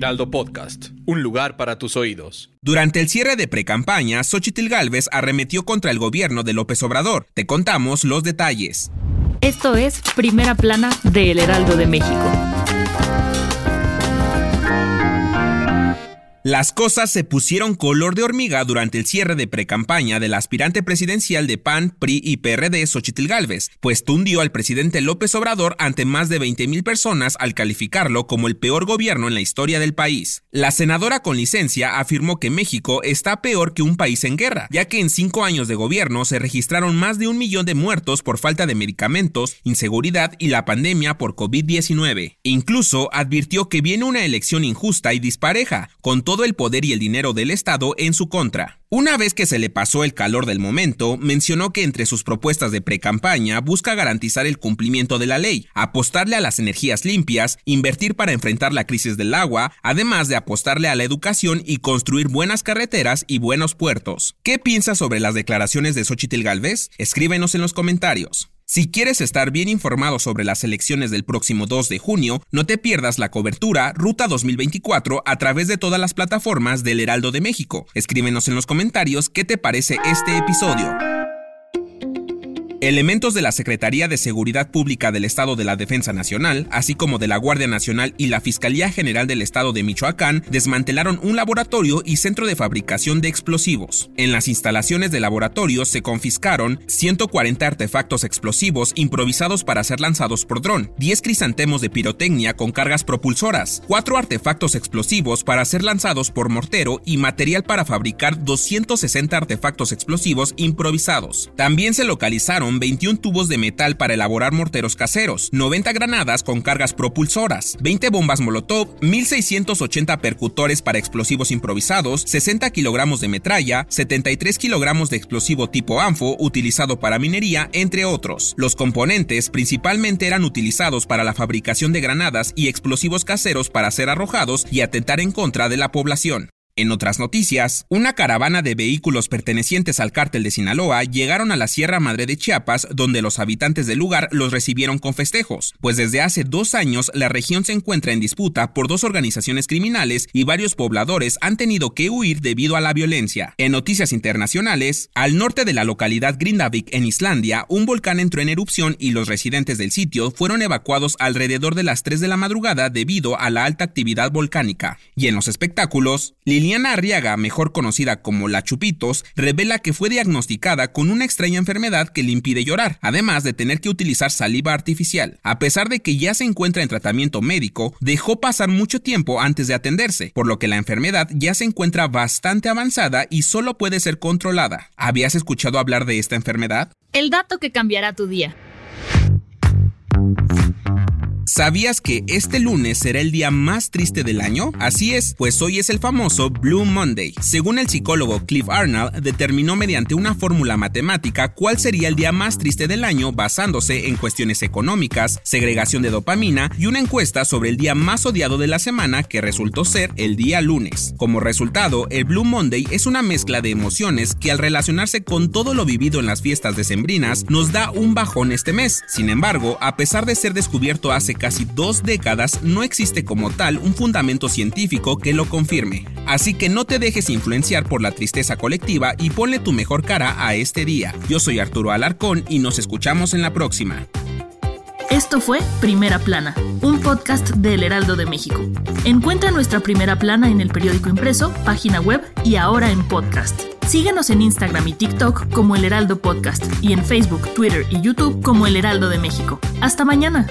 Heraldo Podcast, un lugar para tus oídos. Durante el cierre de precampaña, Xochitl Gálvez arremetió contra el gobierno de López Obrador. Te contamos los detalles. Esto es Primera Plana de El Heraldo de México. Las cosas se pusieron color de hormiga durante el cierre de precampaña del aspirante presidencial de PAN, PRI y PRD, Xochitl Gálvez, pues tundió al presidente López Obrador ante más de 20.000 personas al calificarlo como el peor gobierno en la historia del país. La senadora con licencia afirmó que México está peor que un país en guerra, ya que en cinco años de gobierno se registraron más de un millón de muertos por falta de medicamentos, inseguridad y la pandemia por COVID-19. Incluso advirtió que viene una elección injusta y dispareja, con todo el poder y el dinero del Estado en su contra. Una vez que se le pasó el calor del momento, mencionó que entre sus propuestas de precampaña busca garantizar el cumplimiento de la ley, apostarle a las energías limpias, invertir para enfrentar la crisis del agua, además de apostarle a la educación y construir buenas carreteras y buenos puertos. ¿Qué piensas sobre las declaraciones de Xochitl Galvez? Escríbenos en los comentarios. Si quieres estar bien informado sobre las elecciones del próximo 2 de junio, no te pierdas la cobertura Ruta 2024 a través de todas las plataformas del Heraldo de México. Escríbenos en los comentarios qué te parece este episodio. Elementos de la Secretaría de Seguridad Pública del Estado de la Defensa Nacional, así como de la Guardia Nacional y la Fiscalía General del Estado de Michoacán, desmantelaron un laboratorio y centro de fabricación de explosivos. En las instalaciones del laboratorio se confiscaron 140 artefactos explosivos improvisados para ser lanzados por dron, 10 crisantemos de pirotecnia con cargas propulsoras, 4 artefactos explosivos para ser lanzados por mortero y material para fabricar 260 artefactos explosivos improvisados. También se localizaron 21 tubos de metal para elaborar morteros caseros, 90 granadas con cargas propulsoras, 20 bombas Molotov, 1680 percutores para explosivos improvisados, 60 kilogramos de metralla, 73 kilogramos de explosivo tipo ANFO utilizado para minería, entre otros. Los componentes principalmente eran utilizados para la fabricación de granadas y explosivos caseros para ser arrojados y atentar en contra de la población. En otras noticias, una caravana de vehículos pertenecientes al cártel de Sinaloa llegaron a la Sierra Madre de Chiapas, donde los habitantes del lugar los recibieron con festejos, pues desde hace dos años la región se encuentra en disputa por dos organizaciones criminales y varios pobladores han tenido que huir debido a la violencia. En noticias internacionales, al norte de la localidad Grindavik en Islandia, un volcán entró en erupción y los residentes del sitio fueron evacuados alrededor de las 3 de la madrugada debido a la alta actividad volcánica. Y en los espectáculos, Liliana Arriaga, mejor conocida como La Chupitos, revela que fue diagnosticada con una extraña enfermedad que le impide llorar, además de tener que utilizar saliva artificial. A pesar de que ya se encuentra en tratamiento médico, dejó pasar mucho tiempo antes de atenderse, por lo que la enfermedad ya se encuentra bastante avanzada y solo puede ser controlada. ¿Habías escuchado hablar de esta enfermedad? El dato que cambiará tu día. ¿Sabías que este lunes será el día más triste del año? Así es, pues hoy es el famoso Blue Monday. Según el psicólogo Cliff Arnold, determinó mediante una fórmula matemática cuál sería el día más triste del año basándose en cuestiones económicas, segregación de dopamina y una encuesta sobre el día más odiado de la semana que resultó ser el día lunes. Como resultado, el Blue Monday es una mezcla de emociones que al relacionarse con todo lo vivido en las fiestas decembrinas nos da un bajón este mes. Sin embargo, a pesar de ser descubierto hace casi dos décadas no existe como tal un fundamento científico que lo confirme. Así que no te dejes influenciar por la tristeza colectiva y ponle tu mejor cara a este día. Yo soy Arturo Alarcón y nos escuchamos en la próxima. Esto fue Primera Plana, un podcast del Heraldo de México. Encuentra nuestra Primera Plana en el periódico impreso, página web y ahora en podcast. Síguenos en Instagram y TikTok como El Heraldo Podcast y en Facebook, Twitter y YouTube como El Heraldo de México. Hasta mañana.